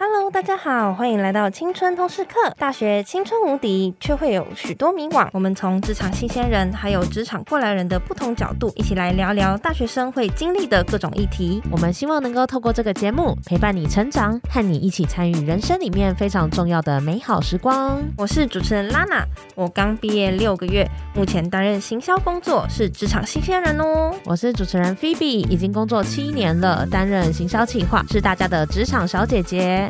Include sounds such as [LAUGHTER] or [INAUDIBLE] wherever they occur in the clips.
Hello，大家好，欢迎来到青春通识课。大学青春无敌，却会有许多迷惘。我们从职场新鲜人，还有职场过来人的不同角度，一起来聊聊大学生会经历的各种议题。我们希望能够透过这个节目，陪伴你成长，和你一起参与人生里面非常重要的美好时光。我是主持人拉娜，我刚毕业六个月，目前担任行销工作，是职场新鲜人哦。我是主持人 Phoebe，已经工作七年了，担任行销企划，是大家的职场小姐姐。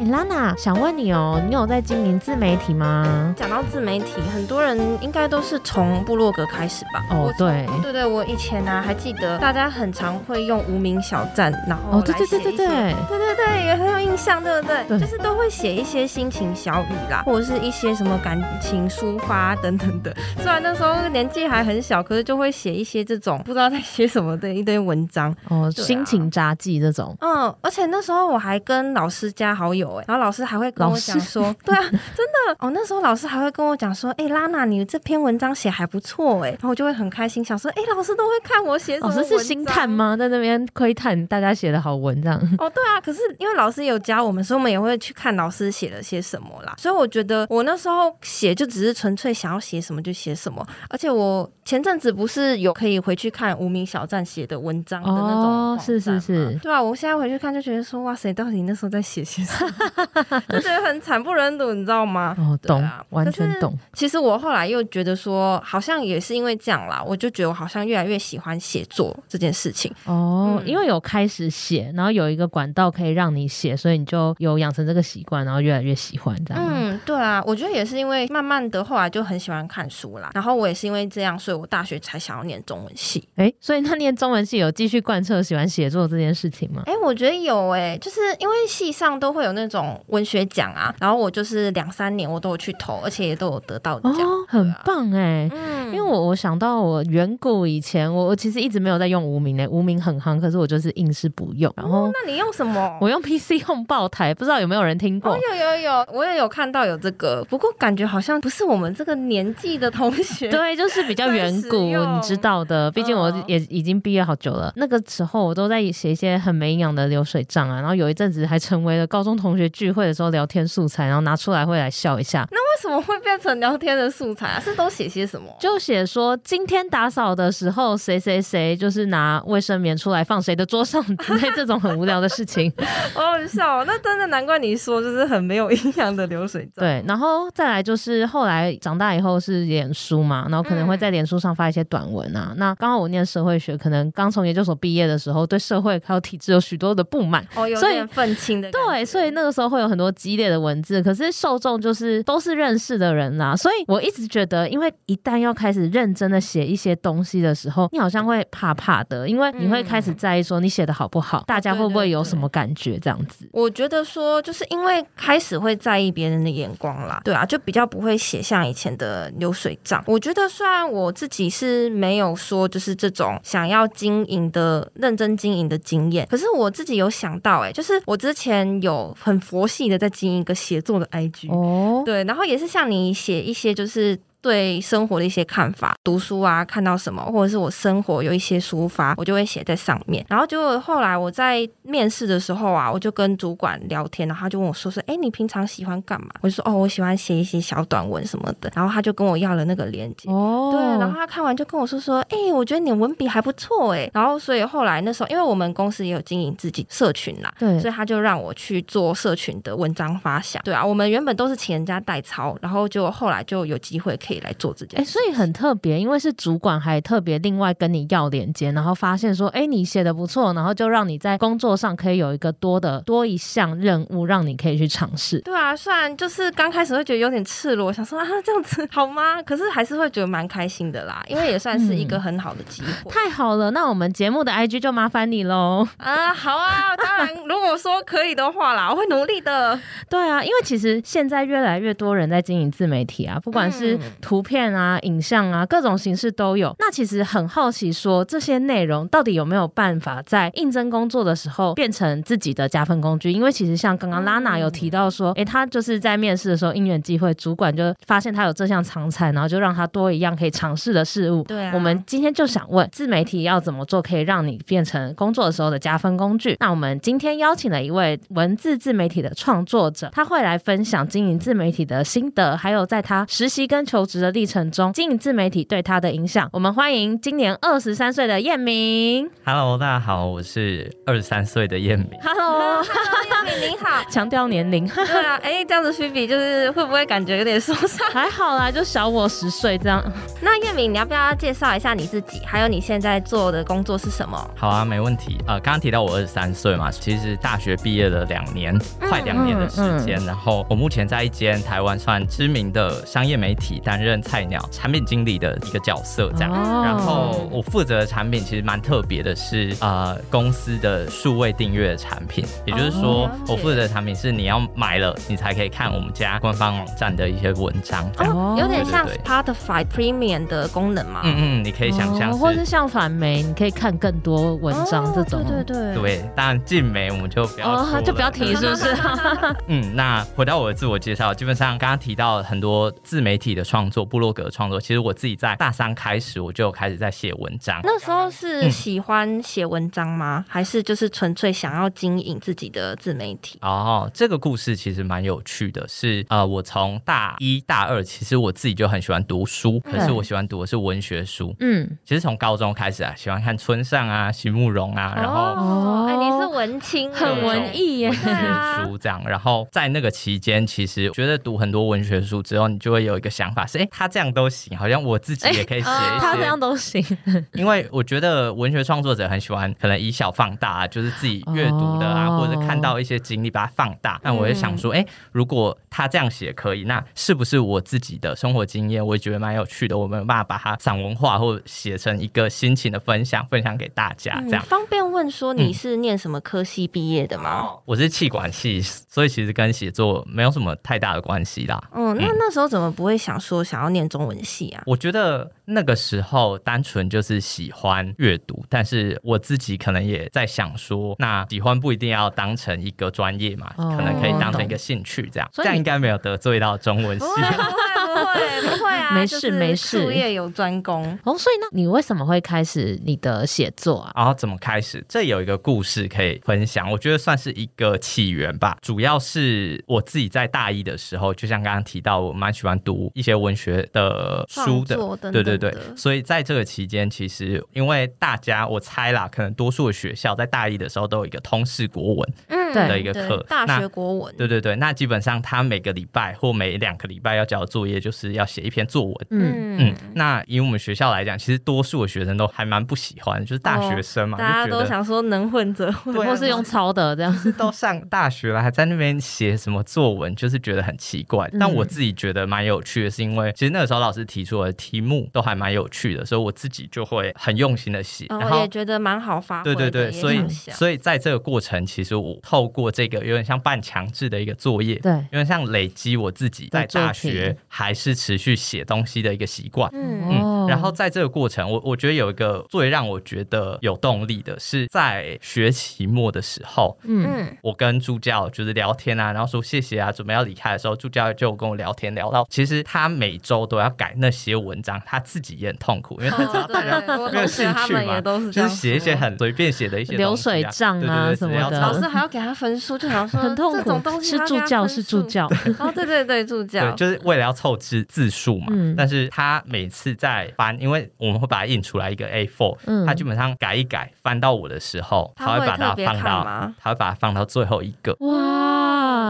欸、拉娜，想问你哦，你有在经营自媒体吗？讲到自媒体，很多人应该都是从部落格开始吧？哦，对，对对，我以前呢、啊、还记得，大家很常会用无名小站，然后哦，对对对对对，对对对，也很有印象，对不对？对，就是都会写一些心情小语啦，或者是一些什么感情抒发等等的。虽然那时候年纪还很小，可是就会写一些这种不知道在写什么的一堆文章哦，啊、心情札记这种。嗯，而且那时候我还跟老师加好友。然后老师还会跟我讲说，[LAUGHS] 对啊，真的哦。那时候老师还会跟我讲说，哎，拉娜，你这篇文章写还不错哎。然后我就会很开心，想说，哎，老师都会看我写什么是星探吗？在那边窥探大家写的好文章。[LAUGHS] 哦，对啊。可是因为老师有教我们，所以我们也会去看老师写了些什么啦。所以我觉得我那时候写就只是纯粹想要写什么就写什么。而且我前阵子不是有可以回去看无名小站写的文章的那种哦，是是是，对啊。我现在回去看就觉得说，哇塞，到底那时候在写些什么？[LAUGHS] 就觉得很惨不忍睹，你知道吗？哦，懂，啊、完全懂。其实我后来又觉得说，好像也是因为这样啦，我就觉得我好像越来越喜欢写作这件事情。哦，嗯、因为有开始写，然后有一个管道可以让你写，所以你就有养成这个习惯，然后越来越喜欢这样。嗯，对啊，我觉得也是因为慢慢的后来就很喜欢看书啦。然后我也是因为这样，所以我大学才想要念中文系。哎，所以那念中文系有继续贯彻喜欢写作这件事情吗？哎，我觉得有哎、欸，就是因为系上都会有那种。文学奖啊，然后我就是两三年我都有去投，而且也都有得到奖，哦，很棒哎。嗯，因为我我想到我远古以前，我我其实一直没有在用无名诶，无名很夯，可是我就是硬是不用。然后，哦，那你用什么？我用 PC Home 爆台，不知道有没有人听过？哦，有有有，我也有看到有这个，不过感觉好像不是我们这个年纪的同学。[LAUGHS] 对，就是比较远古，你知道的。毕竟我也已经毕业好久了，哦，那个时候我都在写一些很没营养的流水账啊。然后有一阵子还成为了高中同同学聚会的时候聊天素材，然后拿出来会来笑一下。为什么会变成聊天的素材啊？是都写些什么？就写说今天打扫的时候，谁谁谁就是拿卫生棉出来放谁的桌上之类这种很无聊的事情。[LAUGHS] 好好笑，那真的难怪你说就是很没有营养的流水账。对，然后再来就是后来长大以后是脸书嘛，然后可能会在脸书上发一些短文啊。嗯、那刚好我念社会学，可能刚从研究所毕业的时候，对社会还有体制有许多的不满，哦，有点愤青的。对，所以那个时候会有很多激烈的文字，可是受众就是都是认识的人啦，所以我一直觉得，因为一旦要开始认真的写一些东西的时候，你好像会怕怕的，因为你会开始在意说你写的好不好，大家会不会有什么感觉这样子。我觉得说，就是因为开始会在意别人的眼光啦，对啊，就比较不会写像以前的流水账。我觉得虽然我自己是没有说就是这种想要经营的认真经营的经验，可是我自己有想到，哎，就是我之前有很佛系的在经营一个写作的 IG 哦，对，然后也是像你写一些就是。对生活的一些看法，读书啊，看到什么，或者是我生活有一些抒发，我就会写在上面。然后就后来我在面试的时候啊，我就跟主管聊天，然后他就问我说说，哎，你平常喜欢干嘛？我就说，哦，我喜欢写一些小短文什么的。然后他就跟我要了那个链接，哦，对，然后他看完就跟我说说，哎，我觉得你文笔还不错，哎。然后所以后来那时候，因为我们公司也有经营自己社群啦，对，所以他就让我去做社群的文章发想。对啊，我们原本都是请人家代抄，然后就后来就有机会。可以来做这件事，哎，所以很特别，因为是主管还特别另外跟你要连接，然后发现说，哎，你写的不错，然后就让你在工作上可以有一个多的多一项任务，让你可以去尝试。对啊，虽然就是刚开始会觉得有点赤裸，想说啊这样子 [LAUGHS] 好吗？可是还是会觉得蛮开心的啦，因为也算是一个很好的机会。嗯、太好了，那我们节目的 IG 就麻烦你喽。啊，好啊，当然如果说可以的话啦，我会努力的。对啊，因为其实现在越来越多人在经营自媒体啊，不管是图片啊、影像啊，各种形式都有。那其实很好奇说，说这些内容到底有没有办法在应征工作的时候变成自己的加分工具？因为其实像刚刚拉娜有提到说，哎，他就是在面试的时候因缘际会，主管就发现他有这项长才，然后就让他多一样可以尝试的事物。对啊，我们今天就想问，自媒体要怎么做可以让你变成工作的时候的加分工具？那我们今天邀请了一位文字自媒体的创作者，他会来分享经营自媒体的心得，还有在他实习跟求职的历程中，经营自媒体对他的影响。我们欢迎今年二十三岁的燕明。Hello，大家好，我是二十三岁的燕明。Hello，彦铭您好，[LAUGHS] 强调年龄。对啊，哎，这样子区比就是会不会感觉有点受伤？[LAUGHS] 还好啦，就小我十岁这样。那燕明，你要不要介绍一下你自己，还有你现在做的工作是什么？好啊，没问题。呃，刚刚提到我二十三岁嘛，其实大学毕业了两年，嗯、快两年的时间。嗯嗯、然后我目前在一间台湾算知名的商业媒体担任菜鸟产品经理的一个角色，这样。哦、然后我负责的产品其实蛮特别的是，是呃公司的数位订阅产品，也就是说，哦、我负责的产品是你要买了，你才可以看我们家官方网站的一些文章，哦，有点像 Spotify Premium 的功能嘛。嗯嗯，你可以想象，或是像反媒，你可以看更多文章这种。对对对。对，当然进媒我们就不要哦，就不要提，是不是？[LAUGHS] 嗯，那回到我的自我介绍，基本上刚刚提到很多自媒体的创作、部落格创作，其实我自己在大三开始我就开始在写文章。那时候是喜欢写文章吗？嗯、还是就是纯粹想要经营自己的自媒体？哦，这个故事其实蛮有趣的是，是呃，我从大一大二，其实我自己就很喜欢读书，可是我喜欢读的是文学书。嗯，其实从高中开始啊，喜欢看村上啊、席慕蓉啊，然后哦，哎，你是文青，很文艺耶，文学书这样。然后在那个期间，其实觉得读很多文学书之后，你就会有一个想法是，哎，他这样都行，好像我自己也可以写他这样都行。[LAUGHS] 因为我觉得文学创作者很喜欢，可能以小放大，啊就是自己阅读的啊，或者看到一些经历把它放大。那我也想说，哎，如果他这样写可以，那是不是我自己的生活经验，我也觉得蛮有趣的？我没有办法把它散文化，或者写成一个心情的分享，分享给大家。这样方便问说你是念什么科系毕业的吗？我是气管系，所以其实跟写作没有什么太大的关系啦。嗯，那那时候怎么不会想说想要念中文系啊？我觉得那个时候单纯就是喜欢阅读，但是我自己可能也在想说，那喜欢不一定要当成一个专业嘛，可能可以当成一个兴趣这样。这样应该没有得罪到中文系。[LAUGHS] 不会不会啊，[LAUGHS] 没事没事，术业有专攻哦。所以呢，你为什么会开始你的写作啊？然后怎么开始？这有一个故事可以分享，我觉得算是一个起源吧。主要是我自己在大一的时候，就像刚刚提到，我蛮喜欢读一些文学的书的，等等的对对对。所以在这个期间，其实因为大家我猜啦，可能多数的学校在大一的时候都有一个通识国文嗯的一个课，大学国文。对对对，那基本上他每个礼拜或每两个礼拜要交的作业。就是要写一篇作文，嗯。嗯，那以我们学校来讲，其实多数的学生都还蛮不喜欢，就是大学生嘛，大家都想说能混则混，或是用抄的这样，都上大学了还在那边写什么作文，就是觉得很奇怪。但我自己觉得蛮有趣的，是因为其实那个时候老师提出的题目都还蛮有趣的，所以我自己就会很用心的写，然后也觉得蛮好发挥。对对对，所以所以在这个过程，其实我透过这个有点像半强制的一个作业，对，有点像累积我自己在大学还。还是持续写东西的一个习惯，嗯。嗯，然后在这个过程，我我觉得有一个最让我觉得有动力的是在学期末的时候，嗯，我跟助教就是聊天啊，然后说谢谢啊，准备要离开的时候，助教就跟我聊天聊到，其实他每周都要改那些文章，他自己也很痛苦，因为他知道大家没有兴趣嘛，就是写一些很随便写的一些流水账啊什么的，老师还要给他分数，就好像说很痛苦，这种东西是助教是助教，哦对对对助教，就是为了要凑。字字数嘛，嗯、但是他每次在翻，因为我们会把它印出来一个 A4，嗯、它基本上改一改，翻到我的时候，他会把它放到，他会把它放到最后一个。哇！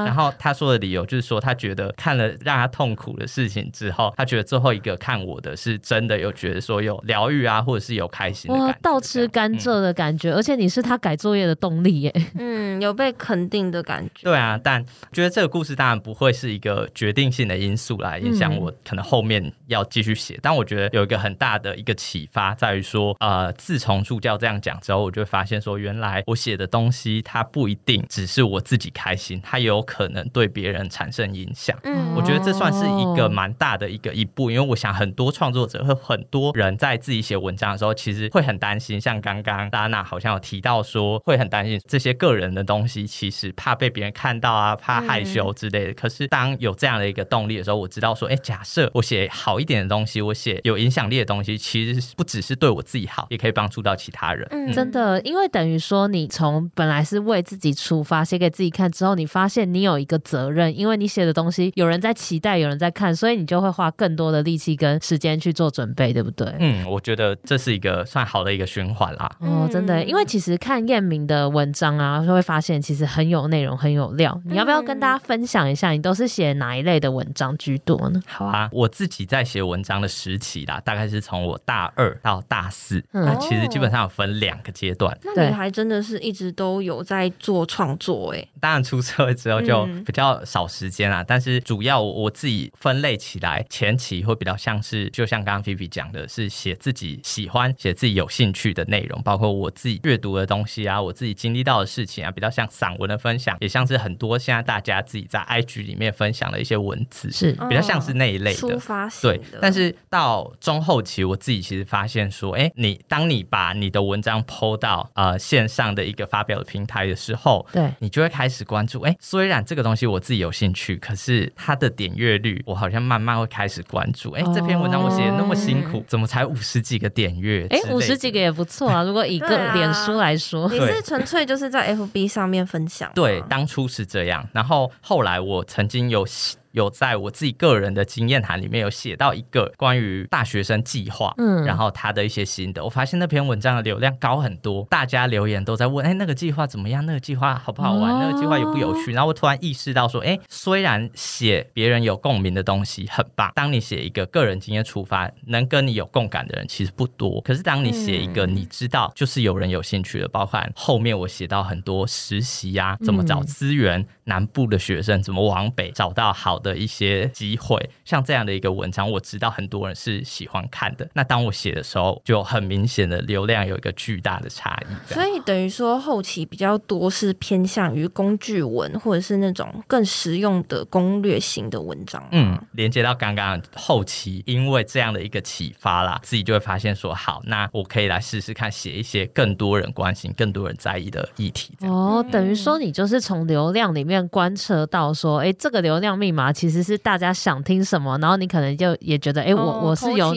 然后他说的理由就是说，他觉得看了让他痛苦的事情之后，他觉得最后一个看我的是真的有觉得说有疗愈啊，或者是有开心的感觉，倒吃甘蔗的感觉，嗯、而且你是他改作业的动力耶。嗯，有被肯定的感觉。对啊，但觉得这个故事当然不会是一个决定性的因素来影响。我可能后面要继续写，但我觉得有一个很大的一个启发在于说，呃，自从助教这样讲之后，我就发现说，原来我写的东西它不一定只是我自己开心，它有可可能对别人产生影响。嗯，我觉得这算是一个蛮大的一个一步，因为我想很多创作者和很多人在自己写文章的时候，其实会很担心，像刚刚达娜好像有提到说，会很担心这些个人的东西，其实怕被别人看到啊，怕害羞之类的。嗯、可是当有这样的一个动力的时候，我知道说，哎，假设我写好一点的东西，我写有影响力的东西，其实不只是对我自己好，也可以帮助到其他人。嗯，真的，因为等于说你从本来是为自己出发，写给自己看之后，你发现你有一个责任，因为你写的东西有人在期待，有人在看，所以你就会花更多的力气跟时间去做准备，对不对？嗯，我觉得这是一个算好的一个循环啦。哦，真的，因为其实看燕明的文章啊，就会发现其实很有内容，很有料。你要不要跟大家分享一下，你都是写哪一类的文章居多呢？好啊，我自己在写文章的时期啦，大概是从我大二到大四，嗯、那其实基本上有分两个阶段。那你还真的是一直都有在做创作哎？当然出社会之后就比较少时间啦，嗯、但是主要我自己分类起来，前期会比较像是，就像刚刚菲菲讲的，是写自己喜欢、写自己有兴趣的内容，包括我自己阅读的东西啊，我自己经历到的事情啊，比较像散文的分享，也像是很多现在大家自己在 IG 里面分享的一些文字，是比较像是那一类的。出发的。对，但是到中后期，我自己其实发现说，哎，你当你把你的文章 PO 到呃线上的一个发表的平台的时候，对，你就会开始关注，哎，虽然这个东西我自己有兴趣，可是它的点阅率，我好像慢慢会开始关注，哎，这篇文章我写的那么辛苦，怎么才五十几个点阅？哎，五十几个也不错啊，如果以个脸书来说，你是纯粹就是在 FB 上面分享，对，当初是这样，然后后来我曾经有。有在我自己个人的经验谈里面有写到一个关于大学生计划，嗯，然后他的一些心得，我发现那篇文章的流量高很多，大家留言都在问，哎，那个计划怎么样？那个计划好不好玩？哦、那个计划有不有趣？然后我突然意识到说，哎，虽然写别人有共鸣的东西很棒，当你写一个个人经验出发，能跟你有共感的人其实不多。可是当你写一个你知道就是有人有兴趣的，包含后面我写到很多实习呀、啊，怎么找资源，嗯、南部的学生怎么往北找到好的一些机会，像这样的一个文章，我知道很多人是喜欢看的。那当我写的时候，就很明显的流量有一个巨大的差异。所以等于说后期比较多是偏向于工具文，或者是那种更实用的攻略型的文章。嗯，连接到刚刚后期，因为这样的一个启发啦，自己就会发现说，好，那我可以来试试看写一些更多人关心、更多人在意的议题。哦，等于说你就是从流量里面观测到说，哎，这个流量密码其实是大家想听什么，然后你可能就也觉得，哎，我我是有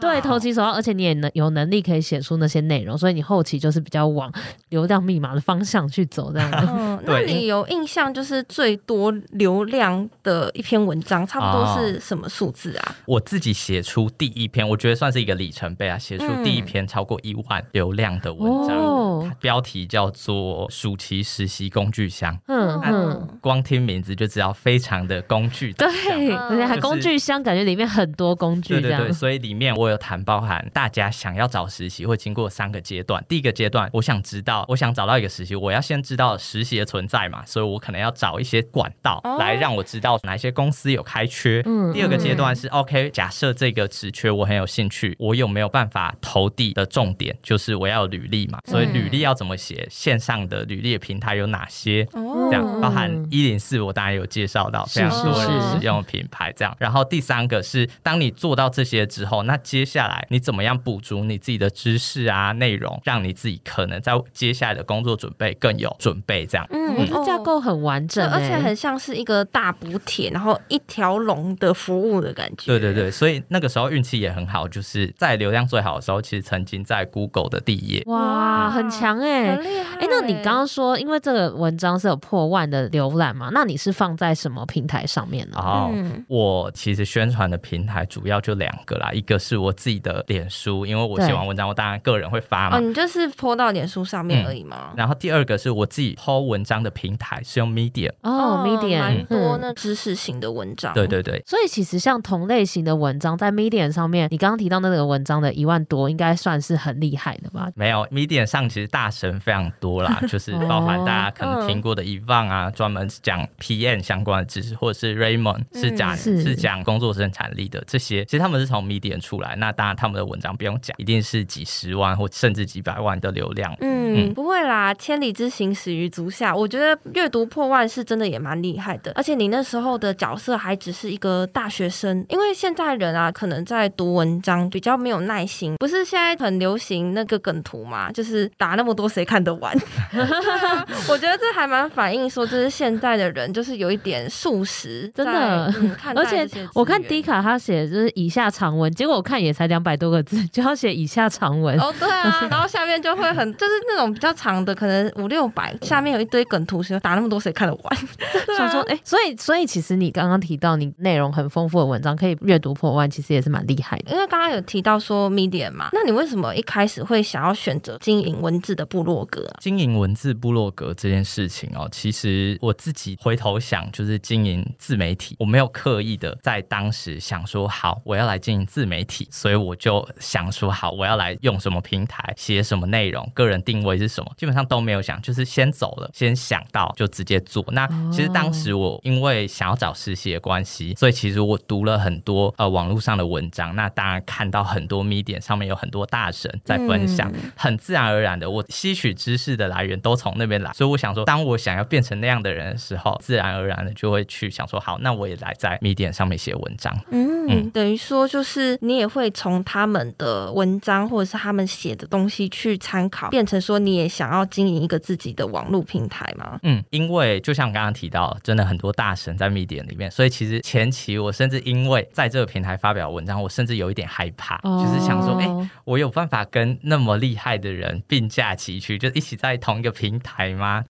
对，投其所好，而且你也能有能力可以写出那些内容，所以你后期就是比较往流量密码的方向去走，这样子。嗯，那你有印象就是最多流量的一篇文章，差不多是什么数字啊？我自己写出第一篇，我觉得算是一个里程碑啊，写出第一篇超过一万流量的文章，嗯、标题叫做《暑期实习工具箱》。嗯嗯，光听名字就知道非常的工具的。对，而且还工具箱，感觉里面很多工具。对对对，所以里面我有谈包含大家想要找实习会经过三个阶段。第一个阶段，我想知道，我想找到一个实习，我要先知道实习的存在嘛，所以我可能要找一些管道来让我知道哪些公司有开缺。嗯。第二个阶段是 OK，假设这个职缺我很有兴趣，我有没有办法投递的重点就是我要有履历嘛，所以履历要怎么写？线上的履历的平台有哪些？这样包含一零四，我当然有介绍到非常多人使用。品牌这样，然后第三个是，当你做到这些之后，那接下来你怎么样补足你自己的知识啊、内容，让你自己可能在接下来的工作准备更有准备这样。嗯，它架构很完整，而且很像是一个大补帖，然后一条龙的服务的感觉。对对对，所以那个时候运气也很好，就是在流量最好的时候，其实曾经在 Google 的第一页。哇，很强哎，很厉害。哎，那你刚刚说，因为这个文章是有破万的浏览嘛？那你是放在什么平台上面呢？哦。嗯，我其实宣传的平台主要就两个啦，一个是我自己的脸书，因为我写完文章，我当然个人会发嘛。哦，你就是 po 到脸书上面而已吗？然后第二个是我自己 po 文章的平台是用 Medium 哦，Medium 蛮多那知识型的文章。对对对。所以其实像同类型的文章在 Medium 上面，你刚刚提到那个文章的一万多，应该算是很厉害的吧？没有，Medium 上其实大神非常多啦，[LAUGHS] 就是包含大家可能听过的 Evan 啊，专门讲 PM 相关的知识，或者是 Raymond 是讲是讲工作生产力的这些，其实他们是从 Medium 出来。那当然他们的文章不用讲，一定是几十万或甚至几百万的流量。嗯，不会啦，千里之行始于足下。我我觉得阅读破万是真的也蛮厉害的，而且你那时候的角色还只是一个大学生，因为现在人啊，可能在读文章比较没有耐心，不是现在很流行那个梗图嘛，就是打那么多谁看得完？[LAUGHS] 我觉得这还蛮反映说，就是现在的人就是有一点素食，真的。嗯、而且我看迪卡他写就是以下长文，结果我看也才两百多个字，就要写以下长文。哦，对啊，[LAUGHS] 然后下面就会很就是那种比较长的，可能五六百，下面有一堆梗图，说打那么多谁看得完？[LAUGHS] 想说，哎、欸，所以所以其实你刚刚提到你内容很丰富的文章可以阅读破万，其实也是蛮厉害的。因为刚刚有提到说 Medium 嘛，那你为什么一开始会想要选择经营文字的部落格？经营文字部落格这件事情哦，其实我自己回头想，就是经营自媒体，我没有刻意的在当时想说好我要来经营自媒体，所以我就想说好我要来用什么平台写什么内容，个人定位是什么，基本上都没有想，就是先走了，先想到就直接做。那其实当时我因为想要找实习的关系，所以其实我读了很多呃网络上的文章，那当然看到很多 Medium 上面有很多大神在分享，嗯、很自然而然的我吸取知识的来源都从那边来，所以我想说，当我想要变成那样的人的时候，自然而然的就会去想说，好，那我也来在 Medium 上面写文章。嗯，嗯等于说就是你也会从他们的文章或者是他们写的东西去参考，变成说你也想要经营一个自己的网络平台吗？嗯，因为就像刚刚提到，真的很多大神在 Medium 里面，所以其实前期我甚至因为在这个平台发表文章，我甚至有一点害怕，哦、就是想说，哎、欸，我有办法跟那么厉害的人并驾齐驱，就一起在同一个平台吗？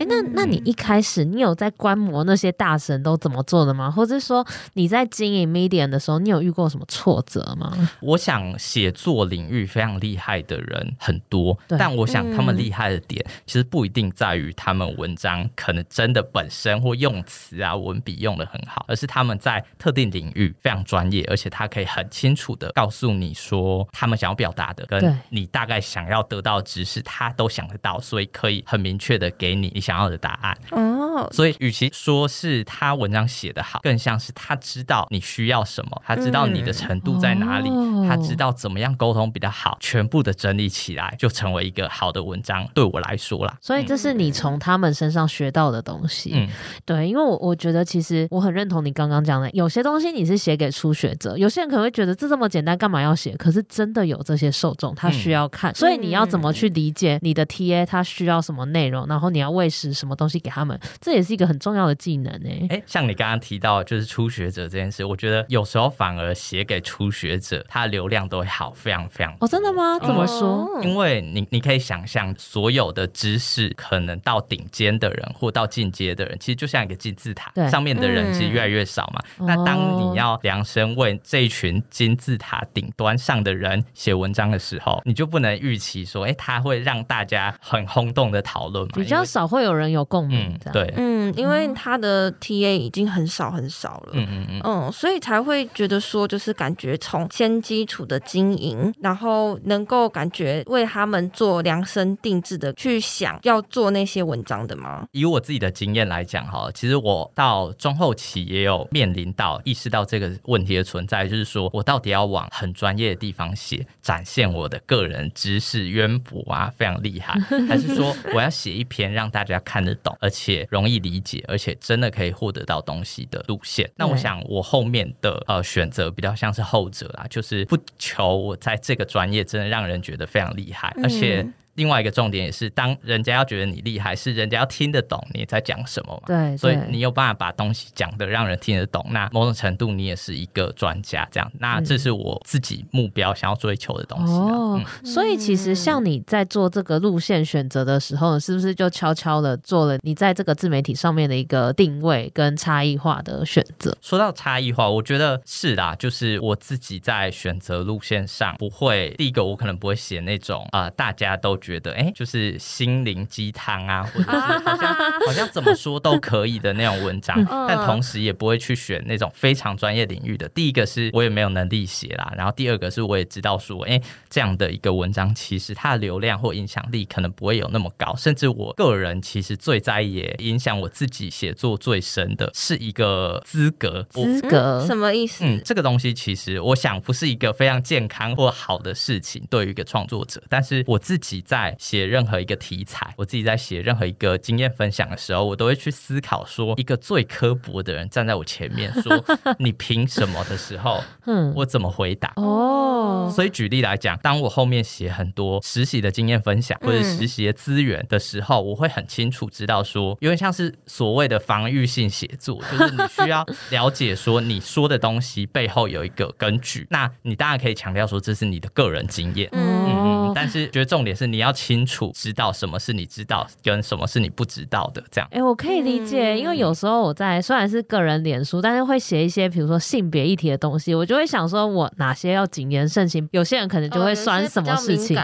哎，那那你一开始你有在观摩那些大神都怎么做的吗？或者说你在经营 Medium 的时候，你有遇过什么挫折吗？我想写作领域非常厉害的人很多，但我想他们厉害的点其实不一定在于他们文章可能真的本身或用词啊文笔用的很好，而是他们在特定领域非常专业，而且他可以很清楚的告诉你说他们想要表达的，跟你大概想要得到的知识，他都想得到，所以可以很明确的给你想要的答案。哦，所以与其说是他文章写得好，更像是他知道你需要什么，他知道你的程度在哪里，嗯、他知道怎么样沟通比较好，全部的整理起来就成为一个好的文章。对我来说啦，所以这是你从他们身上学到的东西。嗯，对，因为我我觉得其实我很认同你刚刚讲的，有些东西你是写给初学者，有些人可能会觉得这这么简单，干嘛要写？可是真的有这些受众，他需要看，嗯、所以你要怎么去理解你的 TA 他需要什么内容，然后你要喂食什么。东西给他们，这也是一个很重要的技能呢。哎，像你刚刚提到，就是初学者这件事，我觉得有时候反而写给初学者，他的流量都会好非常非常。哦，真的吗？怎么说？因为你你可以想象，所有的知识可能到顶尖的人或到进阶的人，其实就像一个金字塔，上面的人其实越来越少嘛。嗯、那当你要量身为这一群金字塔顶端上的人写文章的时候，你就不能预期说，哎，他会让大家很轰动的讨论嘛？比较少会有人有。共鸣、嗯，对，嗯，因为他的 TA 已经很少很少了，嗯嗯嗯，嗯，所以才会觉得说，就是感觉从先基础的经营，然后能够感觉为他们做量身定制的去想要做那些文章的吗？以我自己的经验来讲，哈，其实我到中后期也有面临到意识到这个问题的存在，就是说我到底要往很专业的地方写，展现我的个人知识渊博啊，非常厉害，还是说我要写一篇让大家看得懂，而且容易理解，而且真的可以获得到东西的路线。那我想，我后面的呃选择比较像是后者啦，就是不求我在这个专业真的让人觉得非常厉害，而且。另外一个重点也是，当人家要觉得你厉害，是人家要听得懂你在讲什么嘛？对，所以你有办法把东西讲的让人听得懂，那某种程度你也是一个专家。这样，那这是我自己目标想要追求的东西。哦，嗯、所以其实像你在做这个路线选择的时候，是不是就悄悄的做了你在这个自媒体上面的一个定位跟差异化的选择？说到差异化，我觉得是啦，就是我自己在选择路线上，不会第一个我可能不会写那种啊、呃，大家都。觉得哎、欸，就是心灵鸡汤啊，[LAUGHS] 或者是好像好像怎么说都可以的那种文章，但同时也不会去选那种非常专业领域的。第一个是我也没有能力写啦，然后第二个是我也知道说，哎、欸，这样的一个文章其实它的流量或影响力可能不会有那么高，甚至我个人其实最在意也影响我自己写作最深的是一个资格。资格、嗯、什么意思？嗯，这个东西其实我想不是一个非常健康或好的事情，对于一个创作者，但是我自己在。在写任何一个题材，我自己在写任何一个经验分享的时候，我都会去思考说，一个最刻薄的人站在我前面说“你凭什么”的时候，[LAUGHS] 嗯，我怎么回答？哦，所以举例来讲，当我后面写很多实习的经验分享或者实习的资源的时候，我会很清楚知道说，有点像是所谓的防御性写作，就是你需要了解说你说的东西背后有一个根据，那你当然可以强调说这是你的个人经验，嗯。嗯，但是觉得重点是你要清楚知道什么是你知道跟什么是你不知道的，这样。哎，我可以理解，因为有时候我在虽然是个人脸书，但是会写一些比如说性别议题的东西，我就会想说我哪些要谨言慎行，有些人可能就会酸什么事情，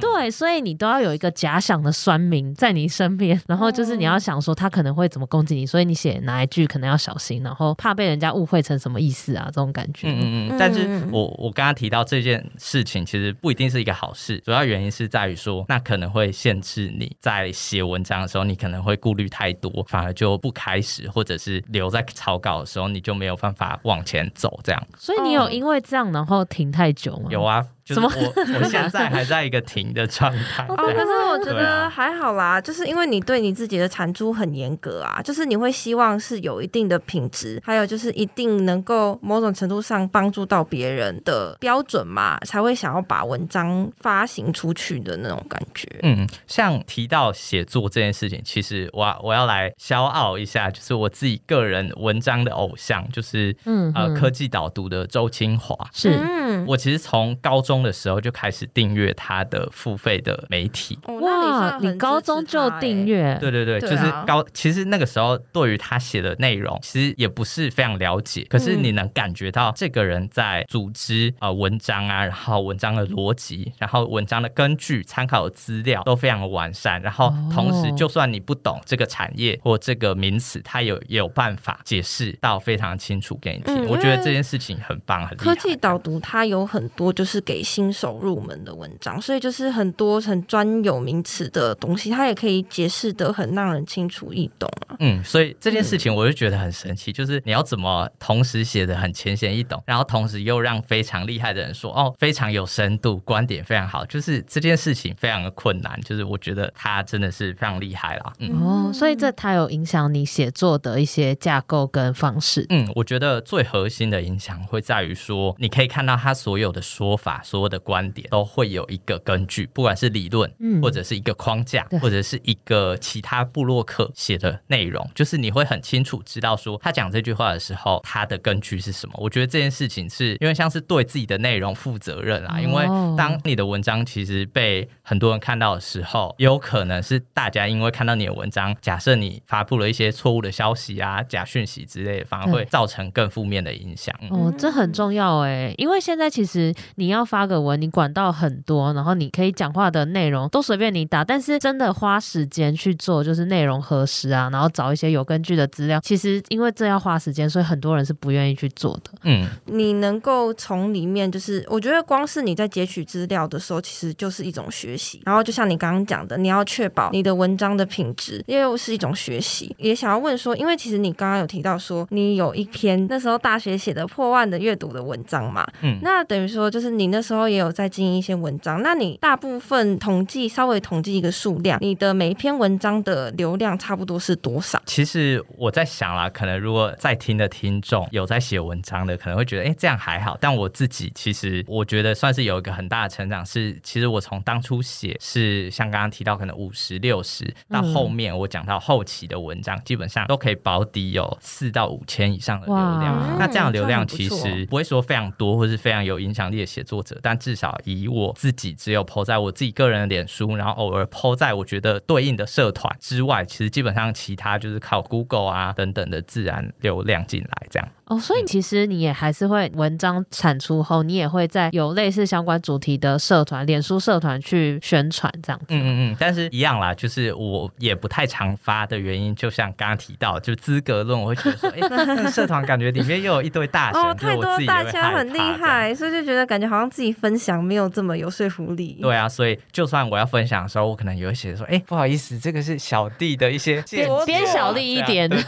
对，所以你都要有一个假想的酸民在你身边，然后就是你要想说他可能会怎么攻击你，所以你写哪一句可能要小心，然后怕被人家误会成什么意思啊，这种感觉。嗯嗯，但是我我刚刚提到这件事情，其实不一定是一个好事，主要原因是在于说，那可能会限制你在写文章的时候，你可能会顾虑太多，反而就不开始，或者是留在草稿的时候，你就没有办法往前走，这样。所以你有因为这样然后停太久吗？有啊。就是我，我 [LAUGHS] 现在还在一个停的状态。哦，可是我觉得还好啦，就是因为你对你自己的产出很严格啊，就是你会希望是有一定的品质，还有就是一定能够某种程度上帮助到别人的标准嘛，才会想要把文章发行出去的那种感觉。嗯，像提到写作这件事情，其实我我要来骄傲一下，就是我自己个人文章的偶像，就是嗯呃科技导读的周清华，是，嗯，我其实从高中。的时候就开始订阅他的付费的媒体。哇，你高中就订阅？对对对，就是高。其实那个时候对于他写的内容，其实也不是非常了解。可是你能感觉到这个人在组织呃文章啊，然后文章的逻辑，然后文章的根据、参考的资料都非常的完善。然后同时，就算你不懂这个产业或这个名词，他有也有办法解释到非常清楚给你听。嗯、我觉得这件事情很棒，很厉害。科技导读它有很多就是给。新手入门的文章，所以就是很多很专有名词的东西，它也可以解释得很让人清楚易懂啊。嗯，所以这件事情我就觉得很神奇，嗯、就是你要怎么同时写的很浅显易懂，然后同时又让非常厉害的人说哦，非常有深度，观点非常好，就是这件事情非常的困难。就是我觉得他真的是非常厉害啦。嗯哦，所以这他有影响你写作的一些架构跟方式。嗯，我觉得最核心的影响会在于说，你可以看到他所有的说法。所有的观点都会有一个根据，不管是理论，嗯或者是一个框架，嗯、或者是一个其他部落客写的内容，就是你会很清楚知道说他讲这句话的时候，他的根据是什么。我觉得这件事情是因为像是对自己的内容负责任啊，因为当你的文章其实被很多人看到的时候，有可能是大家因为看到你的文章，假设你发布了一些错误的消息啊、假讯息之类的，反而会造成更负面的影响。哦，这很重要哎，因为现在其实你要发。发个文，你管道很多，然后你可以讲话的内容都随便你打，但是真的花时间去做，就是内容核实啊，然后找一些有根据的资料。其实因为这要花时间，所以很多人是不愿意去做的。嗯，你能够从里面，就是我觉得光是你在截取资料的时候，其实就是一种学习。然后就像你刚刚讲的，你要确保你的文章的品质，又是一种学习。也想要问说，因为其实你刚刚有提到说，你有一篇那时候大学写的破万的阅读的文章嘛，嗯，那等于说就是你那时候。时候也有在经营一些文章，那你大部分统计稍微统计一个数量，你的每一篇文章的流量差不多是多少？其实我在想啦，可能如果在听的听众有在写文章的，可能会觉得，哎，这样还好。但我自己其实我觉得算是有一个很大的成长，是其实我从当初写是像刚刚提到可能五十六十，到后面我讲到后期的文章，基本上都可以保底有四到五千以上的流量。那这样的流量其实不会说非常多，或是非常有影响力的写作者。但至少以我自己只有 po 在我自己个人的脸书，然后偶尔 po 在我觉得对应的社团之外，其实基本上其他就是靠 Google 啊等等的自然流量进来这样。哦，所以其实你也还是会文章产出后，你也会在有类似相关主题的社团、脸书社团去宣传这样子。嗯嗯嗯，但是一样啦，就是我也不太常发的原因，就像刚刚提到，就资格论，我会觉得说，哎、欸，社团感觉里面又有一堆大神，哦，太多大家很厉害，所以就觉得感觉好像自己。己分享没有这么有说服力。对啊，所以就算我要分享的时候，我可能也会写说，哎，不好意思，这个是小弟的一些 [LAUGHS] 见解，变小弟一点。[LAUGHS]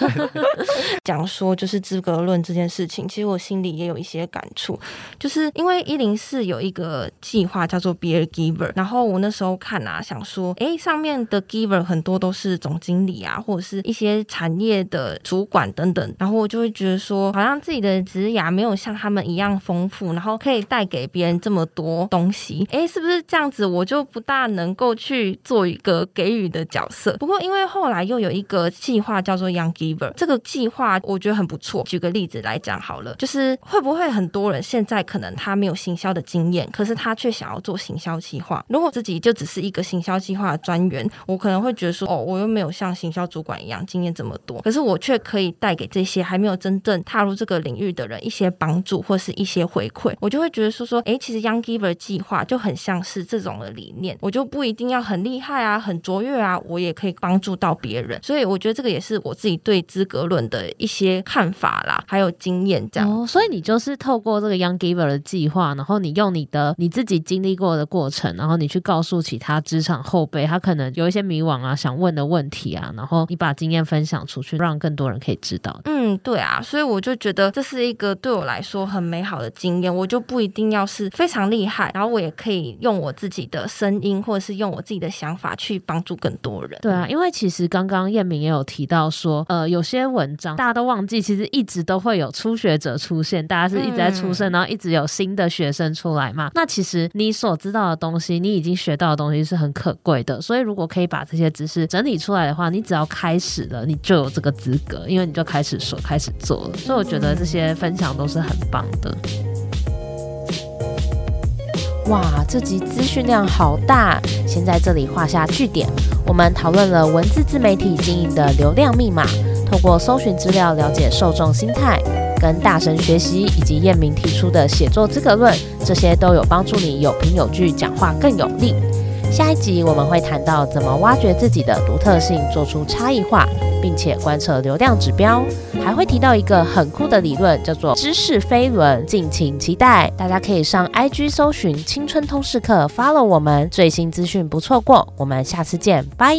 [LAUGHS] 讲说就是资格论这件事情，其实我心里也有一些感触，就是因为一零四有一个计划叫做 Be a Giver，然后我那时候看啊，想说，哎，上面的 Giver 很多都是总经理啊，或者是一些产业的主管等等，然后我就会觉得说，好像自己的职涯没有像他们一样丰富，然后可以带给别人这么多东西，哎，是不是这样子？我就不大能够去做一个给予的角色。不过因为后来又有一个计划叫做 Young Giver，这个计划我觉得很不错。举个例子来讲好了，就是会不会很多人现在可能他没有行销的经验，可是他却想要做行销计划。如果自己就只是一个行销计划的专员，我可能会觉得说，哦，我又没有像行销主管一样经验这么多，可是我却可以带给这些还没有真正踏入这个领域的人一些帮助或是一些回馈。我就会觉得说说，哎，其实 Young Giver 计划就很像是这种的理念，我就不一定要很厉害啊，很卓越啊，我也可以帮助到别人。所以我觉得这个也是我自己对资格论的一些看法啦，还有经验这样。哦，所以你就是透过这个 Young Giver 的计划，然后你用你的你自己经历过的过程，然后你去告诉其他职场后辈，他可能有一些迷惘啊，想问的问题啊，然后你把经验分享出去，让更多人可以知道。嗯，对啊，所以我就觉得这是一个对我来说很美好的经验。我就不一定要是非常厉害，然后我也可以用我自己的声音，或者是用我自己的想法去帮助更多人。对啊，因为其实刚刚彦明也有提到说，呃，有些文章大家都忘记，其实一直都会有初学者出现，大家是一直在出生，嗯、然后一直有新的学生出来嘛。那其实你所知道的东西，你已经学到的东西是很可贵的。所以如果可以把这些知识整理出来的话，你只要开始了，你就有这个资格，因为你就开始说，开始做了。所以我觉得这些分享都是很棒的。哇，这集资讯量好大，先在这里画下句点。我们讨论了文字自媒体经营的流量密码，透过搜寻资料了解受众心态，跟大神学习，以及彦明提出的写作资格论，这些都有帮助你有凭有据，讲话更有力。下一集我们会谈到怎么挖掘自己的独特性，做出差异化，并且观测流量指标，还会提到一个很酷的理论，叫做知识飞轮，敬请期待。大家可以上 IG 搜寻青春通识课，follow 我们最新资讯不错过。我们下次见，拜。